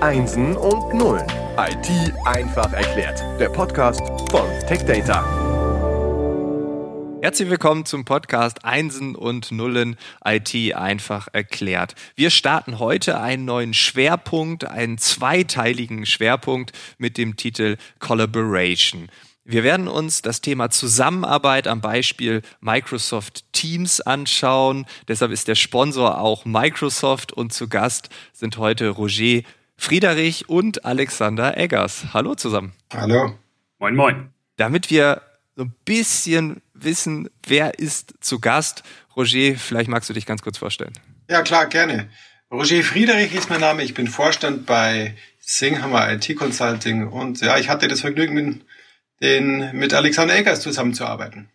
Einsen und Nullen. IT einfach erklärt. Der Podcast von TechData. Herzlich willkommen zum Podcast Einsen und Nullen IT einfach erklärt. Wir starten heute einen neuen Schwerpunkt, einen zweiteiligen Schwerpunkt mit dem Titel Collaboration. Wir werden uns das Thema Zusammenarbeit am Beispiel Microsoft Teams anschauen. Deshalb ist der Sponsor auch Microsoft und zu Gast sind heute Roger Friederich und Alexander Eggers. Hallo zusammen. Hallo. Moin, moin. Damit wir so ein bisschen wissen, wer ist zu Gast, Roger, vielleicht magst du dich ganz kurz vorstellen. Ja, klar, gerne. Roger Friederich ist mein Name. Ich bin Vorstand bei Singhammer IT Consulting und ja, ich hatte das Vergnügen, mit den, mit Alexander Eggers zusammenzuarbeiten.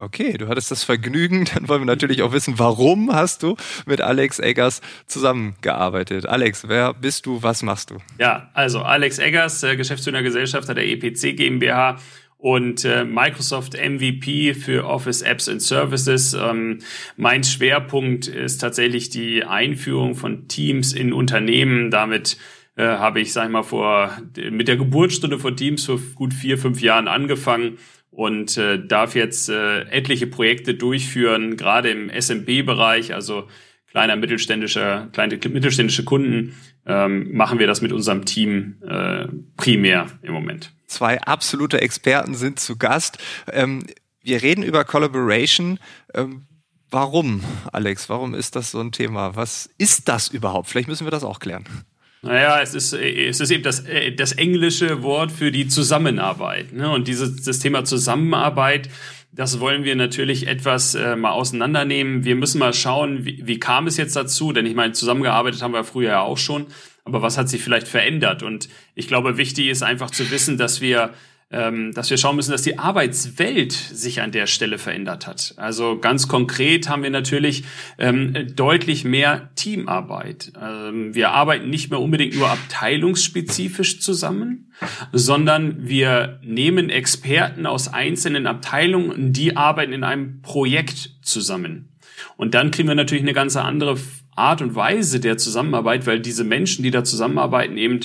Okay, du hattest das Vergnügen. Dann wollen wir natürlich auch wissen, warum hast du mit Alex Eggers zusammengearbeitet? Alex, wer bist du? Was machst du? Ja, also Alex Eggers, äh, Geschäftsführer Gesellschafter der EPC GmbH und äh, Microsoft MVP für Office Apps and Services. Ähm, mein Schwerpunkt ist tatsächlich die Einführung von Teams in Unternehmen. Damit äh, habe ich, sag ich mal, vor mit der Geburtsstunde von Teams vor gut vier, fünf Jahren angefangen und äh, darf jetzt äh, etliche Projekte durchführen, gerade im SMB-Bereich, also kleiner mittelständischer, kleine mittelständische Kunden, ähm, machen wir das mit unserem Team äh, primär im Moment. Zwei absolute Experten sind zu Gast. Ähm, wir reden über Collaboration. Ähm, warum, Alex? Warum ist das so ein Thema? Was ist das überhaupt? Vielleicht müssen wir das auch klären. Naja, es ist, es ist eben das, äh, das englische Wort für die Zusammenarbeit. Ne? Und dieses das Thema Zusammenarbeit, das wollen wir natürlich etwas äh, mal auseinandernehmen. Wir müssen mal schauen, wie, wie kam es jetzt dazu? Denn ich meine, zusammengearbeitet haben wir früher ja auch schon. Aber was hat sich vielleicht verändert? Und ich glaube, wichtig ist einfach zu wissen, dass wir ähm, dass wir schauen müssen, dass die Arbeitswelt sich an der Stelle verändert hat. Also ganz konkret haben wir natürlich ähm, deutlich mehr Teamarbeit. Ähm, wir arbeiten nicht mehr unbedingt nur abteilungsspezifisch zusammen, sondern wir nehmen Experten aus einzelnen Abteilungen, die arbeiten in einem Projekt zusammen. Und dann kriegen wir natürlich eine ganz andere Art und Weise der Zusammenarbeit, weil diese Menschen, die da zusammenarbeiten, eben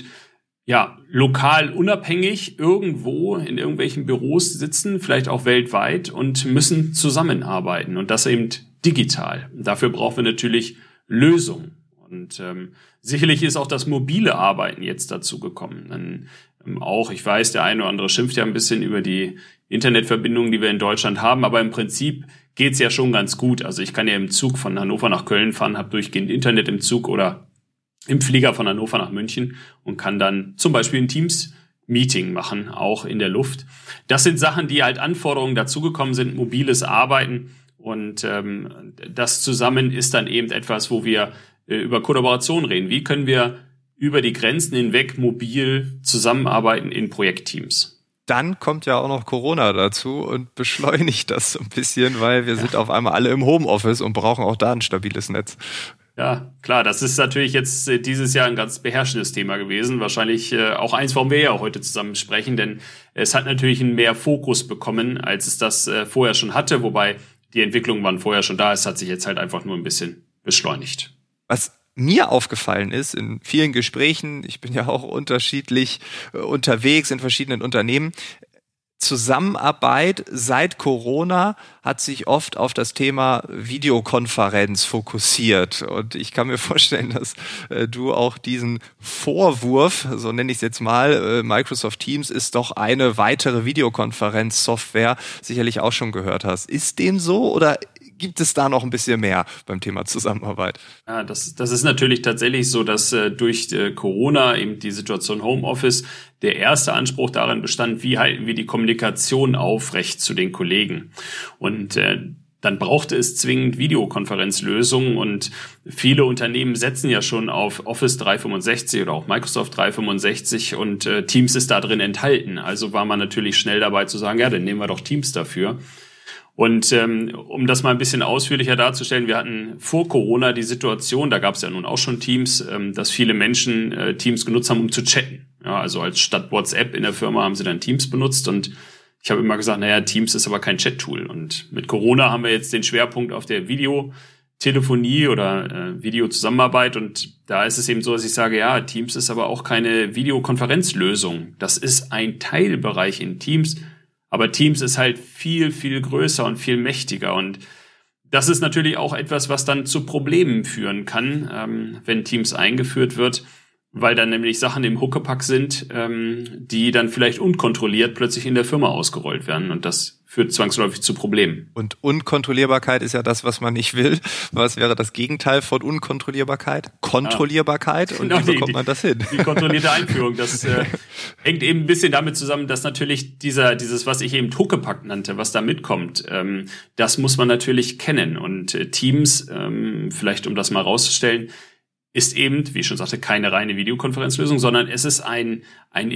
ja, lokal unabhängig irgendwo in irgendwelchen Büros sitzen, vielleicht auch weltweit und müssen zusammenarbeiten und das eben digital. Dafür brauchen wir natürlich Lösungen. Und ähm, sicherlich ist auch das mobile Arbeiten jetzt dazu gekommen. Dann, ähm, auch, ich weiß, der eine oder andere schimpft ja ein bisschen über die Internetverbindungen, die wir in Deutschland haben, aber im Prinzip geht's ja schon ganz gut. Also ich kann ja im Zug von Hannover nach Köln fahren, habe durchgehend Internet im Zug oder im Flieger von Hannover nach München und kann dann zum Beispiel ein Teams-Meeting machen, auch in der Luft. Das sind Sachen, die halt Anforderungen dazugekommen sind, mobiles Arbeiten. Und ähm, das zusammen ist dann eben etwas, wo wir äh, über Kollaboration reden. Wie können wir über die Grenzen hinweg mobil zusammenarbeiten in Projektteams? dann kommt ja auch noch Corona dazu und beschleunigt das so ein bisschen, weil wir ja. sind auf einmal alle im Homeoffice und brauchen auch da ein stabiles Netz. Ja, klar, das ist natürlich jetzt äh, dieses Jahr ein ganz beherrschendes Thema gewesen. Wahrscheinlich äh, auch eins, warum wir ja heute zusammen sprechen, denn es hat natürlich einen mehr Fokus bekommen, als es das äh, vorher schon hatte, wobei die Entwicklungen waren vorher schon da. Es hat sich jetzt halt einfach nur ein bisschen beschleunigt. Was mir aufgefallen ist in vielen Gesprächen, ich bin ja auch unterschiedlich unterwegs in verschiedenen Unternehmen, Zusammenarbeit seit Corona hat sich oft auf das Thema Videokonferenz fokussiert. Und ich kann mir vorstellen, dass äh, du auch diesen Vorwurf, so nenne ich es jetzt mal, äh, Microsoft Teams ist doch eine weitere Videokonferenzsoftware, sicherlich auch schon gehört hast. Ist dem so oder gibt es da noch ein bisschen mehr beim Thema Zusammenarbeit? Ja, das, das ist natürlich tatsächlich so, dass äh, durch äh, Corona eben die Situation Homeoffice der erste Anspruch darin bestand, wie halten wir die Kommunikation aufrecht zu den Kollegen. Und äh, dann brauchte es zwingend Videokonferenzlösungen und viele Unternehmen setzen ja schon auf Office 365 oder auch Microsoft 365 und äh, Teams ist da drin enthalten. Also war man natürlich schnell dabei zu sagen, ja, dann nehmen wir doch Teams dafür. Und ähm, um das mal ein bisschen ausführlicher darzustellen, wir hatten vor Corona die Situation, da gab es ja nun auch schon Teams, ähm, dass viele Menschen äh, Teams genutzt haben, um zu chatten. Ja, also als statt WhatsApp in der Firma haben sie dann Teams benutzt und ich habe immer gesagt, naja, Teams ist aber kein Chat-Tool. Und mit Corona haben wir jetzt den Schwerpunkt auf der Video Telefonie oder äh, Videozusammenarbeit und da ist es eben so, dass ich sage, ja, Teams ist aber auch keine Videokonferenzlösung. Das ist ein Teilbereich in Teams, aber Teams ist halt viel, viel größer und viel mächtiger und das ist natürlich auch etwas, was dann zu Problemen führen kann, ähm, wenn Teams eingeführt wird weil dann nämlich Sachen im Huckepack sind, ähm, die dann vielleicht unkontrolliert plötzlich in der Firma ausgerollt werden. Und das führt zwangsläufig zu Problemen. Und Unkontrollierbarkeit ist ja das, was man nicht will. Was wäre das Gegenteil von Unkontrollierbarkeit? Kontrollierbarkeit. Ja. Und genau, wie bekommt die, man das hin? Die kontrollierte Einführung. Das äh, hängt eben ein bisschen damit zusammen, dass natürlich dieser, dieses, was ich eben Huckepack nannte, was da mitkommt, ähm, das muss man natürlich kennen. Und äh, Teams, ähm, vielleicht um das mal rauszustellen, ist eben, wie ich schon sagte, keine reine Videokonferenzlösung, sondern es ist ein, ein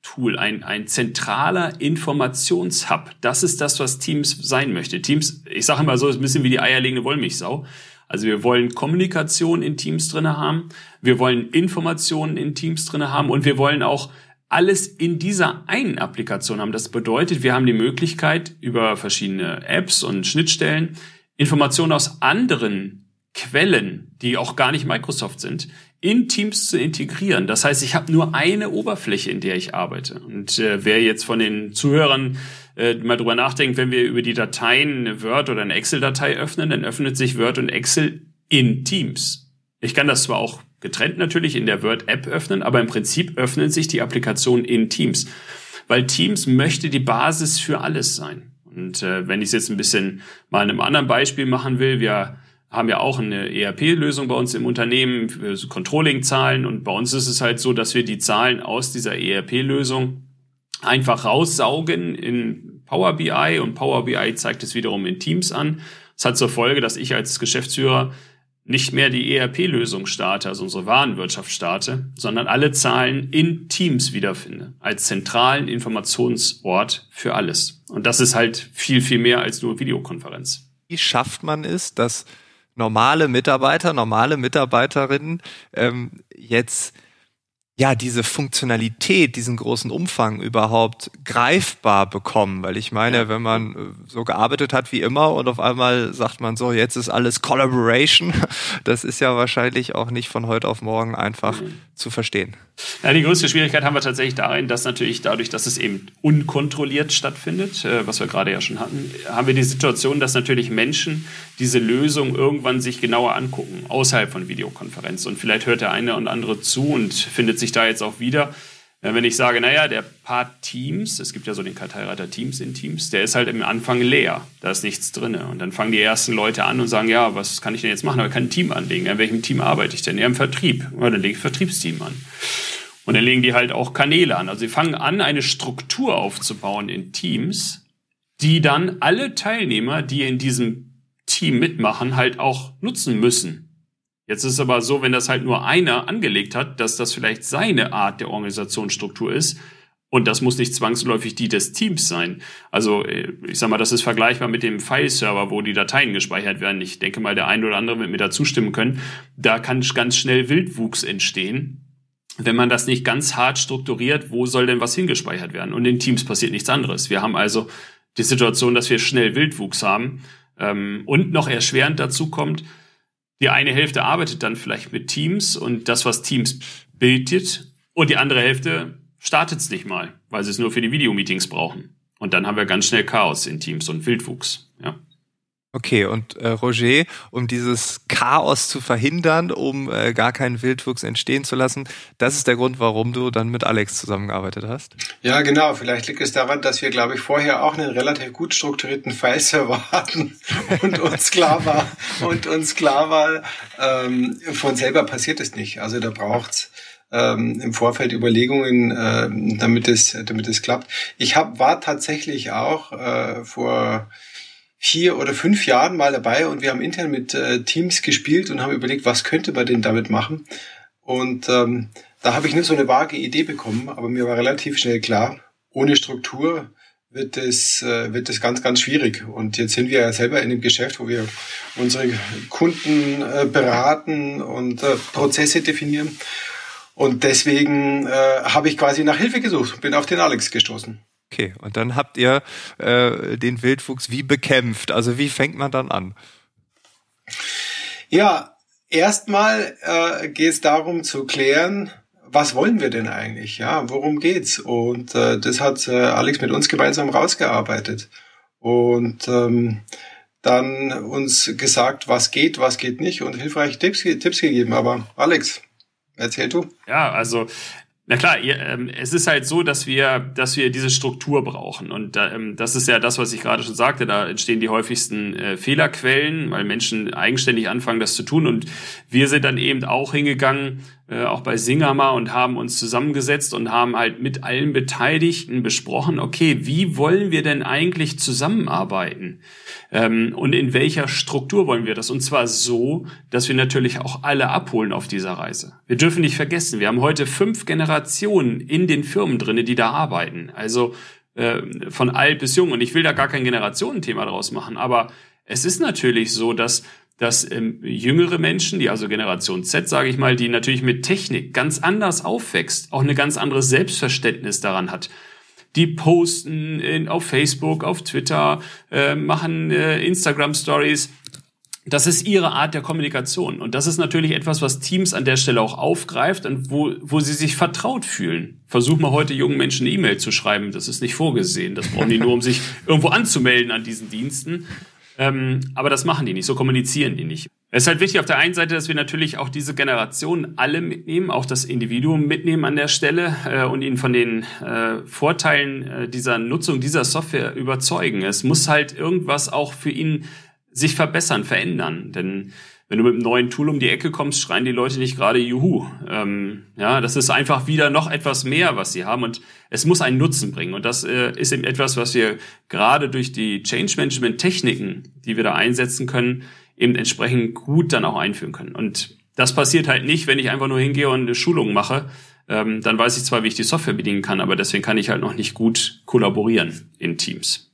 Informationstool, ein, ein zentraler Informationshub. Das ist das, was Teams sein möchte. Teams, ich sage immer so, ist ein bisschen wie die eierlegende Wollmilchsau. Also wir wollen Kommunikation in Teams drinne haben, wir wollen Informationen in Teams drinne haben und wir wollen auch alles in dieser einen Applikation haben. Das bedeutet, wir haben die Möglichkeit, über verschiedene Apps und Schnittstellen Informationen aus anderen Quellen, die auch gar nicht Microsoft sind, in Teams zu integrieren. Das heißt, ich habe nur eine Oberfläche, in der ich arbeite. Und äh, wer jetzt von den Zuhörern äh, mal drüber nachdenkt, wenn wir über die Dateien eine Word oder eine Excel-Datei öffnen, dann öffnet sich Word und Excel in Teams. Ich kann das zwar auch getrennt natürlich in der Word-App öffnen, aber im Prinzip öffnen sich die Applikationen in Teams. Weil Teams möchte die Basis für alles sein. Und äh, wenn ich es jetzt ein bisschen mal in einem anderen Beispiel machen will, wir haben ja auch eine ERP-Lösung bei uns im Unternehmen für Controlling-Zahlen und bei uns ist es halt so, dass wir die Zahlen aus dieser ERP-Lösung einfach raussaugen in Power BI und Power BI zeigt es wiederum in Teams an. Das hat zur Folge, dass ich als Geschäftsführer nicht mehr die ERP-Lösung starte, also unsere Warenwirtschaft starte, sondern alle Zahlen in Teams wiederfinde, als zentralen Informationsort für alles. Und das ist halt viel, viel mehr als nur Videokonferenz. Wie schafft man es, dass normale Mitarbeiter, normale Mitarbeiterinnen ähm, jetzt ja, diese Funktionalität, diesen großen Umfang überhaupt greifbar bekommen. Weil ich meine, wenn man äh, so gearbeitet hat wie immer und auf einmal sagt man so, jetzt ist alles Collaboration, das ist ja wahrscheinlich auch nicht von heute auf morgen einfach mhm. zu verstehen. Ja, die größte Schwierigkeit haben wir tatsächlich darin, dass natürlich dadurch, dass es eben unkontrolliert stattfindet, äh, was wir gerade ja schon hatten, haben wir die Situation, dass natürlich Menschen diese Lösung irgendwann sich genauer angucken, außerhalb von Videokonferenz. Und vielleicht hört der eine und andere zu und findet sich da jetzt auch wieder. Äh, wenn ich sage, naja, der Part Teams, es gibt ja so den Karteireiter Teams in Teams, der ist halt im Anfang leer. Da ist nichts drin. Und dann fangen die ersten Leute an und sagen, ja, was kann ich denn jetzt machen? Aber ich kann ein Team anlegen. In welchem Team arbeite ich denn? Ja, im Vertrieb. Ja, dann lege ich Vertriebsteam an. Und dann legen die halt auch Kanäle an. Also sie fangen an, eine Struktur aufzubauen in Teams, die dann alle Teilnehmer, die in diesem Team mitmachen, halt auch nutzen müssen. Jetzt ist es aber so, wenn das halt nur einer angelegt hat, dass das vielleicht seine Art der Organisationsstruktur ist. Und das muss nicht zwangsläufig die des Teams sein. Also äh, ich sag mal, das ist vergleichbar mit dem File-Server, wo die Dateien gespeichert werden. Ich denke mal, der ein oder andere wird mir da zustimmen können. Da kann ganz schnell Wildwuchs entstehen. Wenn man das nicht ganz hart strukturiert, wo soll denn was hingespeichert werden? Und in Teams passiert nichts anderes. Wir haben also die Situation, dass wir schnell Wildwuchs haben ähm, und noch erschwerend dazu kommt, die eine Hälfte arbeitet dann vielleicht mit Teams und das, was Teams bildet, und die andere Hälfte startet es nicht mal, weil sie es nur für die Videomeetings brauchen. Und dann haben wir ganz schnell Chaos in Teams und Wildwuchs. Ja. Okay, und äh, Roger, um dieses Chaos zu verhindern, um äh, gar keinen Wildwuchs entstehen zu lassen, das ist der Grund, warum du dann mit Alex zusammengearbeitet hast? Ja, genau. Vielleicht liegt es daran, dass wir, glaube ich, vorher auch einen relativ gut strukturierten File-Server hatten und uns klar war, und uns klar war, ähm, von selber passiert es nicht. Also da braucht's ähm, im Vorfeld Überlegungen, äh, damit es, damit es klappt. Ich hab, war tatsächlich auch äh, vor vier oder fünf Jahren mal dabei und wir haben intern mit äh, Teams gespielt und haben überlegt, was könnte man denn damit machen. Und ähm, da habe ich nur so eine vage Idee bekommen, aber mir war relativ schnell klar, ohne Struktur wird es, äh, wird es ganz, ganz schwierig. Und jetzt sind wir ja selber in einem Geschäft, wo wir unsere Kunden äh, beraten und äh, Prozesse definieren. Und deswegen äh, habe ich quasi nach Hilfe gesucht und bin auf den Alex gestoßen. Okay, und dann habt ihr äh, den Wildwuchs wie bekämpft? Also wie fängt man dann an? Ja, erstmal äh, geht es darum zu klären, was wollen wir denn eigentlich? Ja, worum geht's? Und äh, das hat äh, Alex mit uns gemeinsam rausgearbeitet und ähm, dann uns gesagt, was geht, was geht nicht und hilfreiche Tipps, Tipps gegeben. Aber Alex, erzähl du. Ja, also na klar, ähm, es ist halt so, dass wir, dass wir diese Struktur brauchen. Und ähm, das ist ja das, was ich gerade schon sagte. Da entstehen die häufigsten äh, Fehlerquellen, weil Menschen eigenständig anfangen, das zu tun. Und wir sind dann eben auch hingegangen äh, auch bei Singama und haben uns zusammengesetzt und haben halt mit allen Beteiligten besprochen, okay, wie wollen wir denn eigentlich zusammenarbeiten? Ähm, und in welcher Struktur wollen wir das? Und zwar so, dass wir natürlich auch alle abholen auf dieser Reise. Wir dürfen nicht vergessen, wir haben heute fünf Generationen in den Firmen drinne, die da arbeiten. Also äh, von alt bis jung. Und ich will da gar kein Generationenthema draus machen, aber es ist natürlich so, dass dass ähm, jüngere Menschen, die also Generation Z, sage ich mal, die natürlich mit Technik ganz anders aufwächst, auch eine ganz anderes Selbstverständnis daran hat. Die posten in, auf Facebook, auf Twitter, äh, machen äh, Instagram Stories. Das ist ihre Art der Kommunikation. Und das ist natürlich etwas, was Teams an der Stelle auch aufgreift und wo, wo sie sich vertraut fühlen. Versuch mal heute jungen Menschen eine E-Mail zu schreiben. Das ist nicht vorgesehen. Das brauchen die nur, um sich irgendwo anzumelden an diesen Diensten. Ähm, aber das machen die nicht, so kommunizieren die nicht. Es ist halt wichtig auf der einen Seite, dass wir natürlich auch diese Generation alle mitnehmen, auch das Individuum mitnehmen an der Stelle äh, und ihn von den äh, Vorteilen äh, dieser Nutzung dieser Software überzeugen. Es muss halt irgendwas auch für ihn sich verbessern, verändern. Denn wenn du mit einem neuen Tool um die Ecke kommst, schreien die Leute nicht gerade Juhu. Ähm, ja, das ist einfach wieder noch etwas mehr, was sie haben und es muss einen Nutzen bringen. Und das äh, ist eben etwas, was wir gerade durch die Change Management Techniken, die wir da einsetzen können, eben entsprechend gut dann auch einführen können. Und das passiert halt nicht, wenn ich einfach nur hingehe und eine Schulung mache. Ähm, dann weiß ich zwar, wie ich die Software bedienen kann, aber deswegen kann ich halt noch nicht gut kollaborieren in Teams.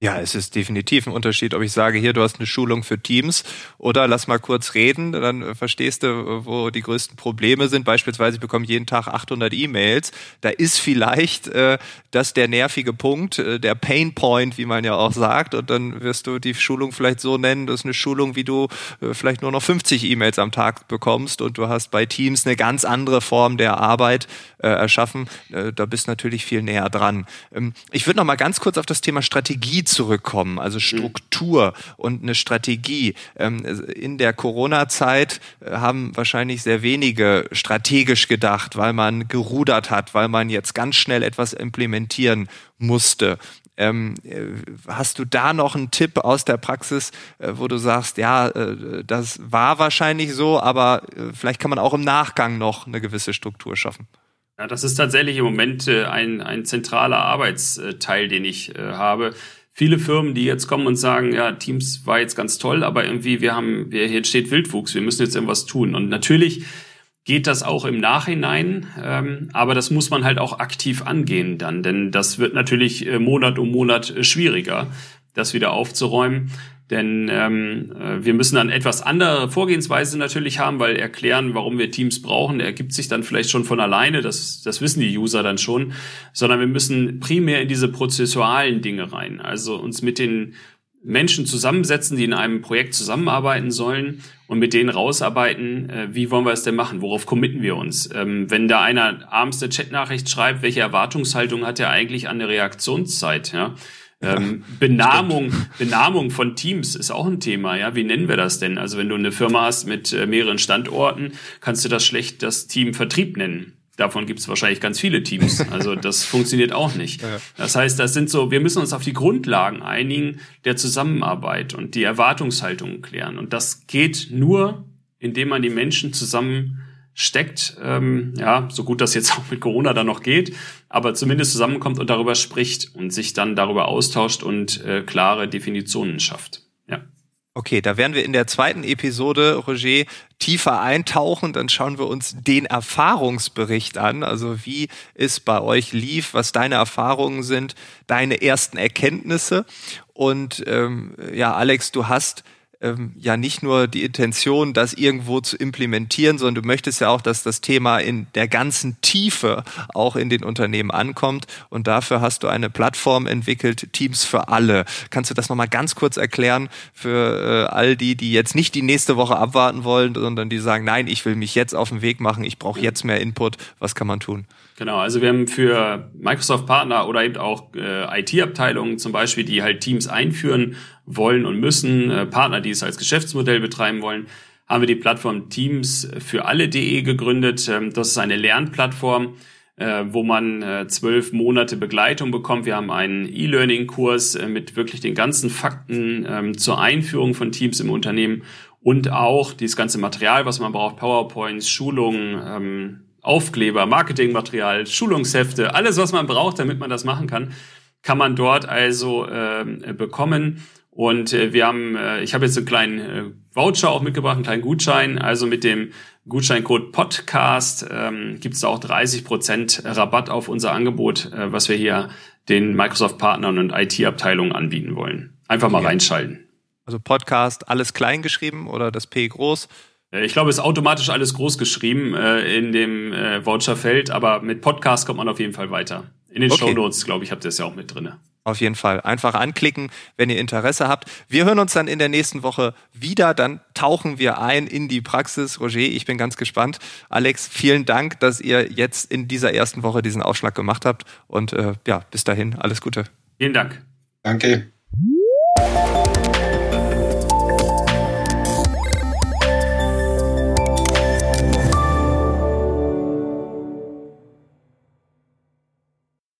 Ja, es ist definitiv ein Unterschied, ob ich sage, hier, du hast eine Schulung für Teams oder lass mal kurz reden, dann äh, verstehst du, wo die größten Probleme sind. Beispielsweise, ich bekomme jeden Tag 800 E-Mails. Da ist vielleicht äh, das der nervige Punkt, äh, der Pain Point, wie man ja auch sagt. Und dann wirst du die Schulung vielleicht so nennen, das ist eine Schulung, wie du äh, vielleicht nur noch 50 E-Mails am Tag bekommst und du hast bei Teams eine ganz andere Form der Arbeit äh, erschaffen. Äh, da bist natürlich viel näher dran. Ähm, ich würde noch mal ganz kurz auf das Thema Strategie zurückkommen, also Struktur mhm. und eine Strategie. Ähm, in der Corona-Zeit äh, haben wahrscheinlich sehr wenige strategisch gedacht, weil man gerudert hat, weil man jetzt ganz schnell etwas implementieren musste. Ähm, äh, hast du da noch einen Tipp aus der Praxis, äh, wo du sagst, ja, das war wahrscheinlich so, aber vielleicht kann man auch im Nachgang noch eine gewisse Struktur schaffen? Ja, das ist tatsächlich im Moment ein, ein zentraler Arbeitsteil, den ich habe viele Firmen, die jetzt kommen und sagen, ja, Teams war jetzt ganz toll, aber irgendwie wir haben, wir, hier steht Wildwuchs, wir müssen jetzt irgendwas tun. Und natürlich geht das auch im Nachhinein, ähm, aber das muss man halt auch aktiv angehen dann, denn das wird natürlich äh, Monat um Monat äh, schwieriger, das wieder aufzuräumen. Denn ähm, äh, wir müssen dann etwas andere Vorgehensweise natürlich haben, weil erklären, warum wir Teams brauchen, ergibt sich dann vielleicht schon von alleine, das, das wissen die User dann schon, sondern wir müssen primär in diese prozessualen Dinge rein, also uns mit den Menschen zusammensetzen, die in einem Projekt zusammenarbeiten sollen und mit denen rausarbeiten, äh, wie wollen wir es denn machen, worauf committen wir uns. Ähm, wenn da einer abends eine Chatnachricht schreibt, welche Erwartungshaltung hat er eigentlich an eine Reaktionszeit, ja? Ähm, Benamung, Benamung von Teams ist auch ein Thema. Ja, wie nennen wir das denn? Also wenn du eine Firma hast mit äh, mehreren Standorten, kannst du das schlecht das Team Vertrieb nennen. Davon gibt es wahrscheinlich ganz viele Teams. Also das funktioniert auch nicht. Das heißt, das sind so, wir müssen uns auf die Grundlagen einigen der Zusammenarbeit und die Erwartungshaltungen klären. Und das geht nur, indem man die Menschen zusammen steckt, ähm, ja, so gut das jetzt auch mit Corona dann noch geht, aber zumindest zusammenkommt und darüber spricht und sich dann darüber austauscht und äh, klare Definitionen schafft. Ja. Okay, da werden wir in der zweiten Episode, Roger, tiefer eintauchen. Dann schauen wir uns den Erfahrungsbericht an. Also wie es bei euch lief, was deine Erfahrungen sind, deine ersten Erkenntnisse. Und ähm, ja, Alex, du hast ähm, ja nicht nur die Intention, das irgendwo zu implementieren, sondern du möchtest ja auch, dass das Thema in der ganzen Tiefe auch in den Unternehmen ankommt. Und dafür hast du eine Plattform entwickelt, Teams für alle. Kannst du das nochmal ganz kurz erklären für äh, all die, die jetzt nicht die nächste Woche abwarten wollen, sondern die sagen, nein, ich will mich jetzt auf den Weg machen, ich brauche jetzt mehr Input. Was kann man tun? Genau, also wir haben für Microsoft-Partner oder eben auch äh, IT-Abteilungen zum Beispiel, die halt Teams einführen wollen und müssen, äh, Partner, die es als Geschäftsmodell betreiben wollen, haben wir die Plattform Teams für alle.de gegründet. Ähm, das ist eine Lernplattform, äh, wo man äh, zwölf Monate Begleitung bekommt. Wir haben einen E-Learning-Kurs mit wirklich den ganzen Fakten ähm, zur Einführung von Teams im Unternehmen und auch dieses ganze Material, was man braucht, PowerPoints, Schulungen, ähm, Aufkleber, Marketingmaterial, Schulungshefte, alles, was man braucht, damit man das machen kann, kann man dort also äh, bekommen. Und äh, wir haben, äh, ich habe jetzt einen kleinen äh, Voucher auch mitgebracht, einen kleinen Gutschein. Also mit dem Gutscheincode Podcast ähm, gibt es auch 30% Rabatt auf unser Angebot, äh, was wir hier den Microsoft-Partnern und IT-Abteilungen anbieten wollen. Einfach mal okay. reinschalten. Also Podcast, alles klein geschrieben oder das P groß? Äh, ich glaube, es ist automatisch alles groß geschrieben äh, in dem äh, Voucherfeld, aber mit Podcast kommt man auf jeden Fall weiter. In den okay. Show Notes, glaube ich, habt ihr es ja auch mit drinne. Auf jeden Fall. Einfach anklicken, wenn ihr Interesse habt. Wir hören uns dann in der nächsten Woche wieder. Dann tauchen wir ein in die Praxis. Roger, ich bin ganz gespannt. Alex, vielen Dank, dass ihr jetzt in dieser ersten Woche diesen Aufschlag gemacht habt. Und äh, ja, bis dahin, alles Gute. Vielen Dank. Danke.